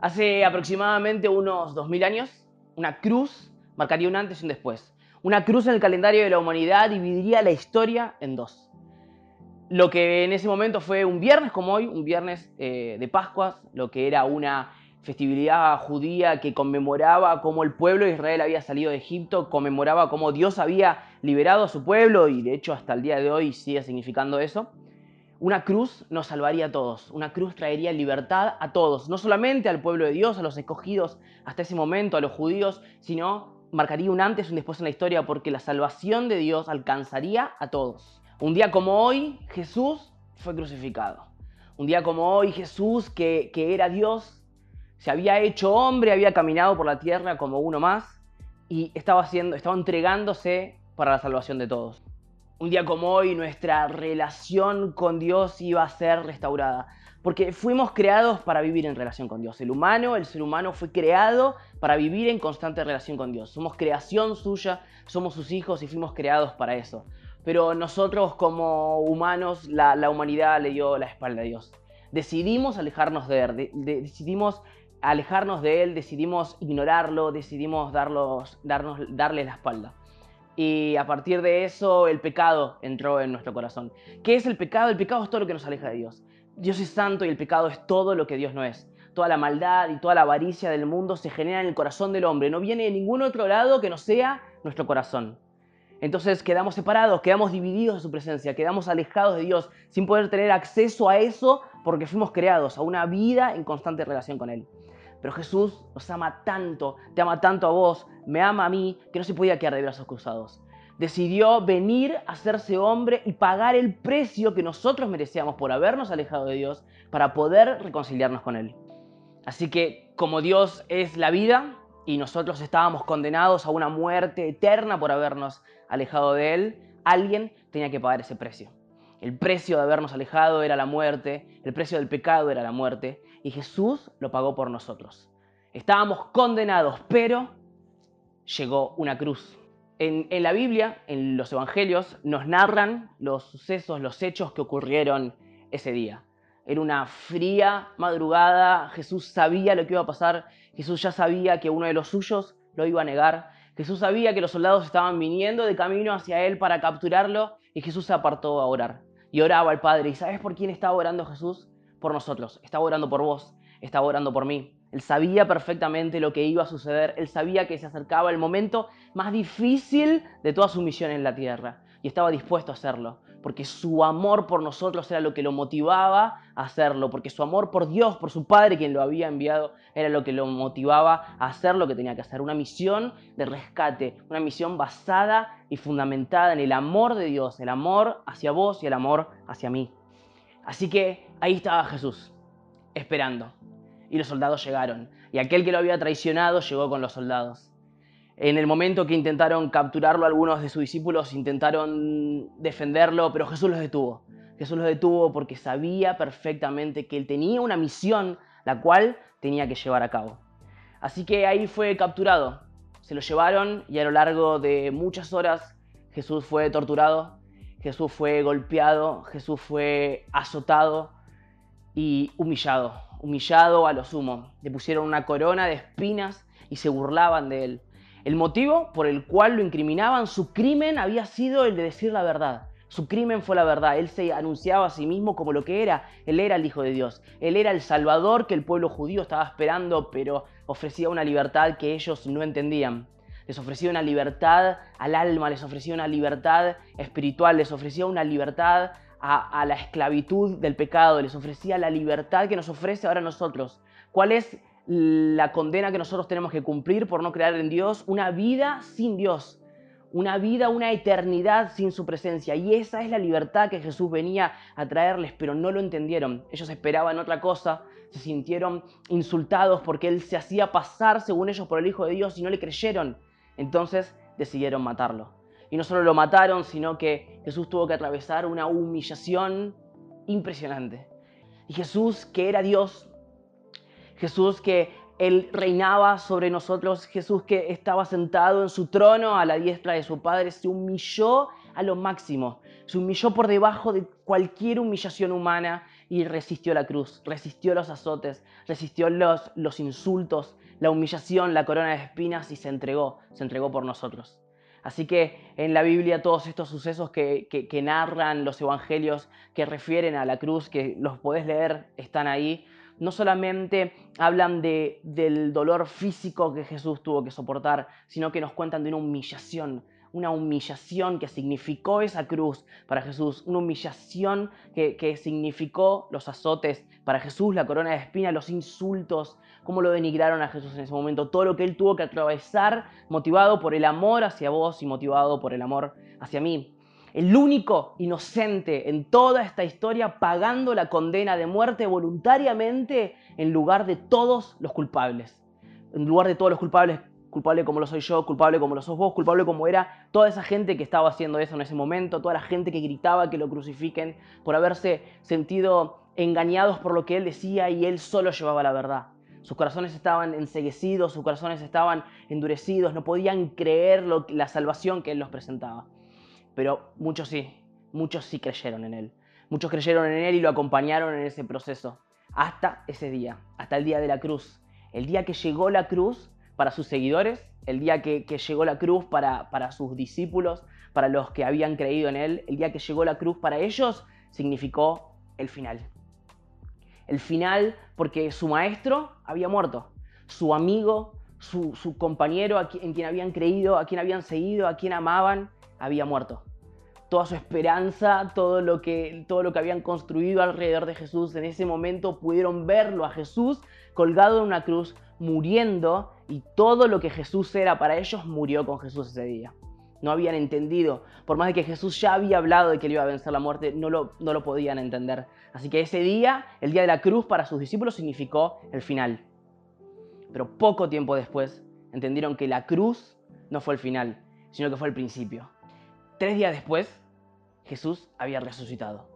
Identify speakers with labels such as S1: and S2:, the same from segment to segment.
S1: Hace aproximadamente unos 2000 años, una cruz marcaría un antes y un después. Una cruz en el calendario de la humanidad dividiría la historia en dos. Lo que en ese momento fue un viernes como hoy, un viernes eh, de Pascuas, lo que era una festividad judía que conmemoraba cómo el pueblo de Israel había salido de Egipto, conmemoraba cómo Dios había liberado a su pueblo y de hecho hasta el día de hoy sigue significando eso. Una cruz nos salvaría a todos, una cruz traería libertad a todos, no solamente al pueblo de Dios, a los escogidos hasta ese momento, a los judíos, sino marcaría un antes y un después en la historia porque la salvación de Dios alcanzaría a todos. Un día como hoy, Jesús fue crucificado. Un día como hoy, Jesús, que, que era Dios, se había hecho hombre, había caminado por la tierra como uno más y estaba, haciendo, estaba entregándose para la salvación de todos. Un día como hoy nuestra relación con Dios iba a ser restaurada, porque fuimos creados para vivir en relación con Dios. El humano, el ser humano fue creado para vivir en constante relación con Dios. Somos creación suya, somos sus hijos y fuimos creados para eso. Pero nosotros como humanos, la, humanidad le dio la espalda a Dios. Decidimos alejarnos de Él, decidimos alejarnos de Él, decidimos ignorarlo, decidimos darlos, darnos, darle la espalda. Y a partir de eso el pecado entró en nuestro corazón. ¿Qué es el pecado? El pecado es todo lo que nos aleja de Dios. Dios es santo y el pecado es todo lo que Dios no es. Toda la maldad y toda la avaricia del mundo se genera en el corazón del hombre. No viene de ningún otro lado que no sea nuestro corazón. Entonces quedamos separados, quedamos divididos de su presencia, quedamos alejados de Dios sin poder tener acceso a eso porque fuimos creados a una vida en constante relación con Él. Pero Jesús nos ama tanto, te ama tanto a vos, me ama a mí, que no se podía quedar de brazos cruzados. Decidió venir a hacerse hombre y pagar el precio que nosotros merecíamos por habernos alejado de Dios para poder reconciliarnos con Él. Así que como Dios es la vida y nosotros estábamos condenados a una muerte eterna por habernos alejado de Él, alguien tenía que pagar ese precio. El precio de habernos alejado era la muerte, el precio del pecado era la muerte, y Jesús lo pagó por nosotros. Estábamos condenados, pero llegó una cruz. En, la Biblia, en los Evangelios, nos narran los sucesos, los hechos que ocurrieron ese día. Era una fría madrugada, Jesús sabía lo que iba a pasar, Jesús ya sabía que uno de los suyos lo iba a negar, Jesús sabía que los soldados estaban viniendo de camino hacia él para capturarlo y Jesús se apartó a orar. Y oraba al Padre. ¿Y sabes por quién estaba orando Jesús? Por nosotros, estaba orando por vos, estaba orando por mí. Él sabía perfectamente lo que iba a suceder, él sabía que se acercaba el momento más difícil de toda su misión en la tierra y estaba dispuesto a hacerlo, porque su amor por nosotros era lo que lo motivaba a hacerlo, porque su amor por Dios, por su Padre quien lo había enviado, era lo que lo motivaba a hacer lo que tenía que hacer, una misión de rescate, una misión basada y fundamentada en el amor de Dios, el amor hacia vos y el amor hacia mí. Así que ahí estaba Jesús, esperando. Y los soldados llegaron. Y aquel que lo había traicionado llegó con los soldados. En el momento que intentaron capturarlo, algunos de sus discípulos intentaron defenderlo, pero Jesús los detuvo. Jesús los detuvo porque sabía perfectamente que él tenía una misión la cual tenía que llevar a cabo. Así que ahí fue capturado. Se lo llevaron y a lo largo de muchas horas Jesús fue torturado, Jesús fue golpeado, Jesús fue azotado y humillado, humillado a lo sumo. Le pusieron una corona de espinas y se burlaban de él. El motivo por el cual lo incriminaban, su crimen había sido el de decir la verdad. Su crimen fue la verdad. Él se anunciaba a sí mismo como lo que era. Él era el Hijo de Dios. Él era el Salvador que el pueblo judío estaba esperando, pero ofrecía una libertad que ellos no entendían les ofrecía una libertad al alma, les ofrecía una libertad espiritual, les ofrecía una libertad a, la esclavitud del pecado, les ofrecía la libertad que nos ofrece ahora nosotros. ¿Cuál es la condena que nosotros tenemos que cumplir por no creer en Dios? Una vida sin Dios, una vida, una eternidad sin su presencia. Y esa es la libertad que Jesús venía a traerles, pero no lo entendieron. Ellos esperaban otra cosa, se sintieron insultados porque Él se hacía pasar, según ellos, por el Hijo de Dios y no le creyeron. Entonces decidieron matarlo. Y no solo lo mataron, sino que Jesús tuvo que atravesar una humillación impresionante. Y Jesús, que era Dios, Jesús que Él reinaba sobre nosotros, Jesús que estaba sentado en su trono a la diestra de su Padre, se humilló a lo máximo. Se humilló por debajo de cualquier humillación humana y resistió la cruz, resistió los azotes, resistió los, los insultos, la humillación, la corona de espinas y se entregó, se entregó por nosotros. Así que en la Biblia todos estos sucesos que, narran los evangelios, que refieren a la cruz, que los podés leer, están ahí. No solamente hablan del dolor físico que Jesús tuvo que soportar, sino que nos cuentan de una humillación, una humillación que significó esa cruz para Jesús, una humillación que, significó los azotes para Jesús, la corona de espina, los insultos, cómo lo denigraron a Jesús en ese momento, todo lo que él tuvo que atravesar motivado por el amor hacia vos y motivado por el amor hacia mí. El único inocente en toda esta historia pagando la condena de muerte voluntariamente en lugar de todos los culpables. En lugar de todos los culpables, culpable como lo soy yo, culpable como lo sos vos, culpable como era toda esa gente que estaba haciendo eso en ese momento, toda la gente que gritaba que lo crucifiquen por haberse sentido engañados por lo que él decía y él solo llevaba la verdad. Sus corazones estaban enseguecidos, sus corazones estaban endurecidos, no podían creer la salvación que Él los presentaba. Pero muchos sí, muchos sí creyeron en Él. Muchos creyeron en Él y lo acompañaron en ese proceso. Hasta ese día, hasta el día de la cruz. El día que llegó la cruz para sus seguidores, el día que, llegó la cruz para, para sus discípulos, para los que habían creído en Él, el día que llegó la cruz para ellos, significó el final el final porque su maestro había muerto, su amigo, su, compañero en quien habían creído, a quien habían seguido, a quien amaban, había muerto. Toda su esperanza, todo lo, que, todo lo que habían construido alrededor de Jesús, en ese momento pudieron verlo a Jesús colgado en una cruz, muriendo, y todo lo que Jesús era para ellos murió con Jesús ese día no habían entendido. Por más de que Jesús ya había hablado de que él iba a vencer la muerte, no lo, no lo podían entender. Así que ese día, el día de la cruz, para sus discípulos significó el final. Pero poco tiempo después entendieron que la cruz no fue el final, sino que fue el principio. Tres días después, Jesús había resucitado.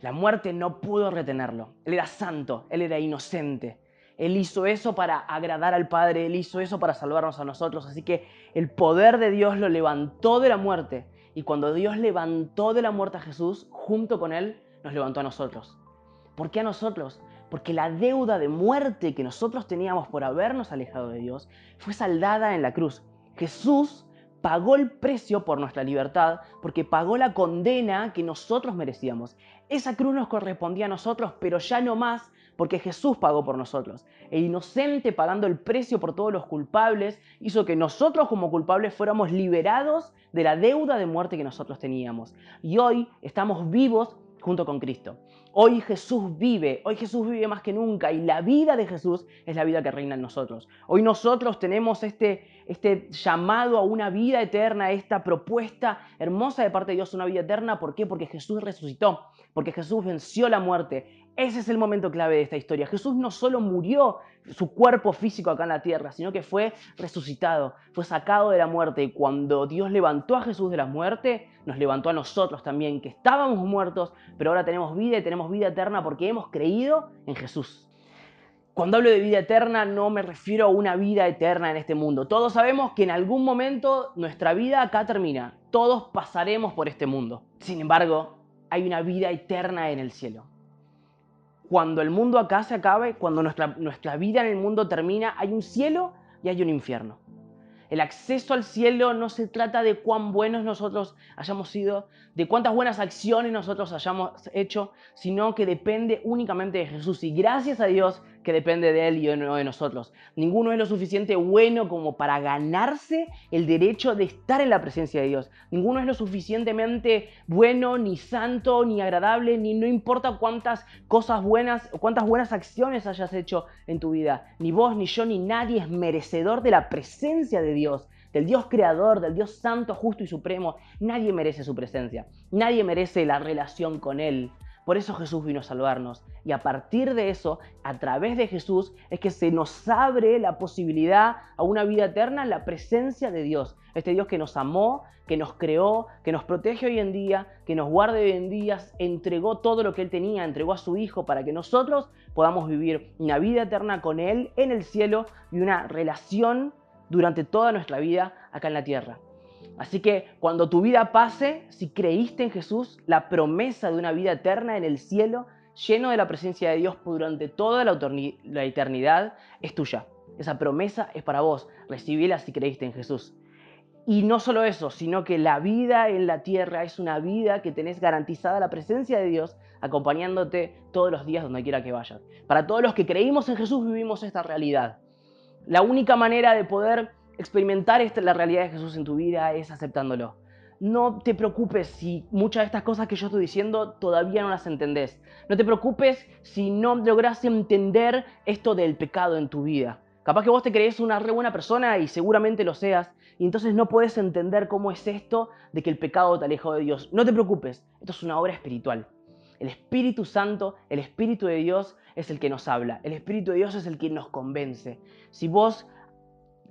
S1: La muerte no pudo retenerlo. Él era santo, él era inocente. Él hizo eso para agradar al Padre, Él hizo eso para salvarnos a nosotros. Así que el poder de Dios lo levantó de la muerte. Y cuando Dios levantó de la muerte a Jesús, junto con Él, nos levantó a nosotros. ¿Por qué a nosotros? Porque la deuda de muerte que nosotros teníamos por habernos alejado de Dios fue saldada en la cruz. Jesús pagó el precio por nuestra libertad, porque pagó la condena que nosotros merecíamos. Esa cruz nos correspondía a nosotros, pero ya no más porque Jesús pagó por nosotros. El inocente pagando el precio por todos los culpables hizo que nosotros como culpables fuéramos liberados de la deuda de muerte que nosotros teníamos. Y hoy estamos vivos junto con Cristo. Hoy Jesús vive, hoy Jesús vive más que nunca y la vida de Jesús es la vida que reina en nosotros. Hoy nosotros tenemos este, este llamado a una vida eterna, esta propuesta hermosa de parte de Dios, una vida eterna. ¿Por qué? Porque Jesús resucitó, porque Jesús venció la muerte ese es el momento clave de esta historia. Jesús no solo murió su cuerpo físico acá en la tierra, sino que fue resucitado, fue sacado de la muerte. Y cuando Dios levantó a Jesús de la muerte, nos levantó a nosotros también, que estábamos muertos, pero ahora tenemos vida y tenemos vida eterna porque hemos creído en Jesús. Cuando hablo de vida eterna no me refiero a una vida eterna en este mundo. Todos sabemos que en algún momento nuestra vida acá termina. Todos pasaremos por este mundo. Sin embargo, hay una vida eterna en el cielo cuando el mundo acá se acabe, cuando nuestra, nuestra vida en el mundo termina, hay un cielo y hay un infierno. El acceso al cielo no se trata de cuán buenos nosotros hayamos sido, de cuántas buenas acciones nosotros hayamos hecho, sino que depende únicamente de Jesús. Y gracias a Dios que depende de Él y no de nosotros. Ninguno es lo suficiente bueno como para ganarse el derecho de estar en la presencia de Dios. Ninguno es lo suficientemente bueno, ni santo, ni agradable, ni no importa cuántas cosas buenas, o cuántas buenas acciones hayas hecho en tu vida. Ni vos, ni yo, ni nadie es merecedor de la presencia de Dios del Dios creador, del Dios santo, justo y supremo. Nadie merece su presencia. Nadie merece la relación con Él. Por eso Jesús vino a salvarnos. Y a partir de eso, a través de Jesús, es que se nos abre la posibilidad a una vida eterna en la presencia de Dios. Este Dios que nos amó, que nos creó, que nos protege hoy en día, que nos guarda hoy en día, entregó todo lo que Él tenía, entregó a su Hijo para que nosotros podamos vivir una vida eterna con Él en el cielo y una relación durante toda nuestra vida acá en la tierra. Así que cuando tu vida pase, si creíste en Jesús, la promesa de una vida eterna en el cielo, lleno de la presencia de Dios durante toda la eternidad, es tuya. Esa promesa es para vos. Recibíla si creíste en Jesús. Y no solo eso, sino que la vida en la tierra es una vida que tenés garantizada la presencia de Dios acompañándote todos los días donde quiera que vayas. Para todos los que creímos en Jesús vivimos esta realidad. La única manera de poder experimentar esta, la realidad de Jesús en tu vida es aceptándolo. No te preocupes si muchas de estas cosas que yo estoy diciendo todavía no las entendés. No te preocupes si no logras entender esto del pecado en tu vida. Capaz que vos te crees una buena persona y seguramente lo seas, y entonces no puedes entender cómo es esto de que el pecado te alejó de Dios. No te preocupes, esto es una obra espiritual. El Espíritu Santo, el Espíritu de Dios es el que nos habla. El Espíritu de Dios es el que nos convence. Si vos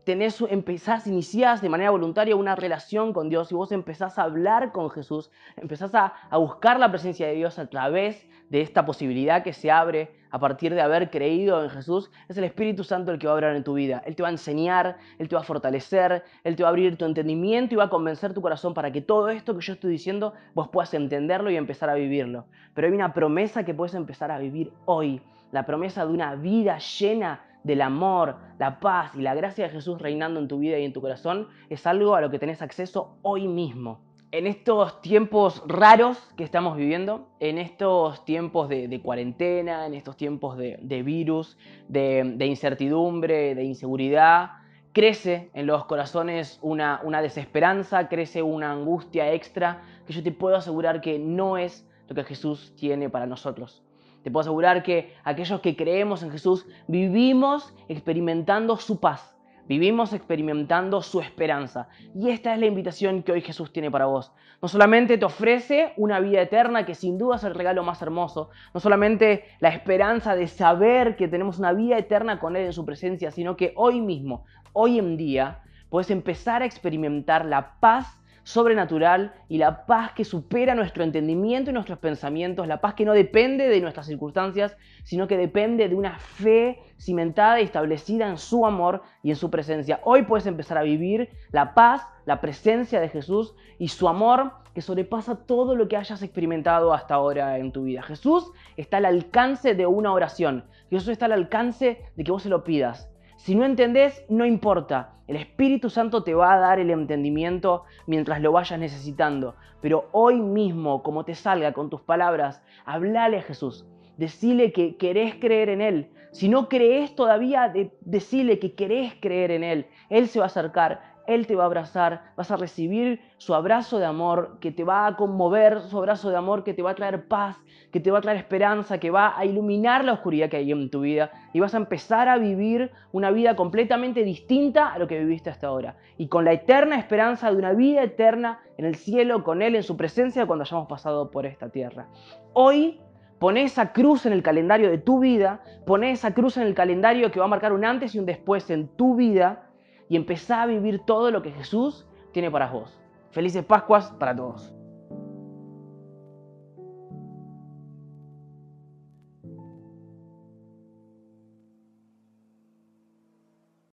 S1: tenés, empezás, iniciás de manera voluntaria una relación con Dios y vos empezás a hablar con Jesús, empezás a, a buscar la presencia de Dios a través de esta posibilidad que se abre a partir de haber creído en Jesús, es el Espíritu Santo el que va a obrar en tu vida. Él te va a enseñar, Él te va a fortalecer, Él te va a abrir tu entendimiento y va a convencer tu corazón para que todo esto que yo estoy diciendo vos puedas entenderlo y empezar a vivirlo. Pero hay una promesa que puedes empezar a vivir hoy, la promesa de una vida llena del amor, la paz y la gracia de Jesús reinando en tu vida y en tu corazón, es algo a lo que tenés acceso hoy mismo en estos tiempos raros que estamos viviendo, en estos tiempos de, cuarentena, en estos tiempos de, virus, de, incertidumbre, de inseguridad, crece en los corazones una, una desesperanza, crece una angustia extra que yo te puedo asegurar que no es lo que Jesús tiene para nosotros. Te puedo asegurar que aquellos que creemos en Jesús vivimos experimentando su paz, Vivimos experimentando su esperanza. Y esta es la invitación que hoy Jesús tiene para vos. No solamente te ofrece una vida eterna, que sin duda es el regalo más hermoso, no solamente la esperanza de saber que tenemos una vida eterna con Él en su presencia, sino que hoy mismo, hoy en día, puedes empezar a experimentar la paz sobrenatural y la paz que supera nuestro entendimiento y nuestros pensamientos, la paz que no depende de nuestras circunstancias, sino que depende de una fe cimentada y establecida en su amor y en su presencia. Hoy puedes empezar a vivir la paz, la presencia de Jesús y su amor que sobrepasa todo lo que hayas experimentado hasta ahora en tu vida. Jesús está al alcance de una oración. Jesús está al alcance de que vos se lo pidas. Si no entendés, no importa. El Espíritu Santo te va a dar el entendimiento mientras lo vayas necesitando. Pero hoy mismo, como te salga con tus palabras, hablale a Jesús. Decile que querés creer en Él. Si no crees todavía, decile que querés creer en Él. Él se va a acercar, Él te va a abrazar, vas a recibir su abrazo de amor que te va a conmover, su abrazo de amor que te va a traer paz, que te va a traer esperanza, que va a iluminar la oscuridad que hay en tu vida y vas a empezar a vivir una vida completamente distinta a lo que viviste hasta ahora. Y con la eterna esperanza de una vida eterna en el cielo, con Él en su presencia cuando hayamos pasado por esta tierra. Hoy Poné esa cruz en el calendario de tu vida, poné esa cruz en el calendario que va a marcar un antes y un después en tu vida y empezá a vivir todo lo que Jesús tiene para vos. Felices Pascuas para todos.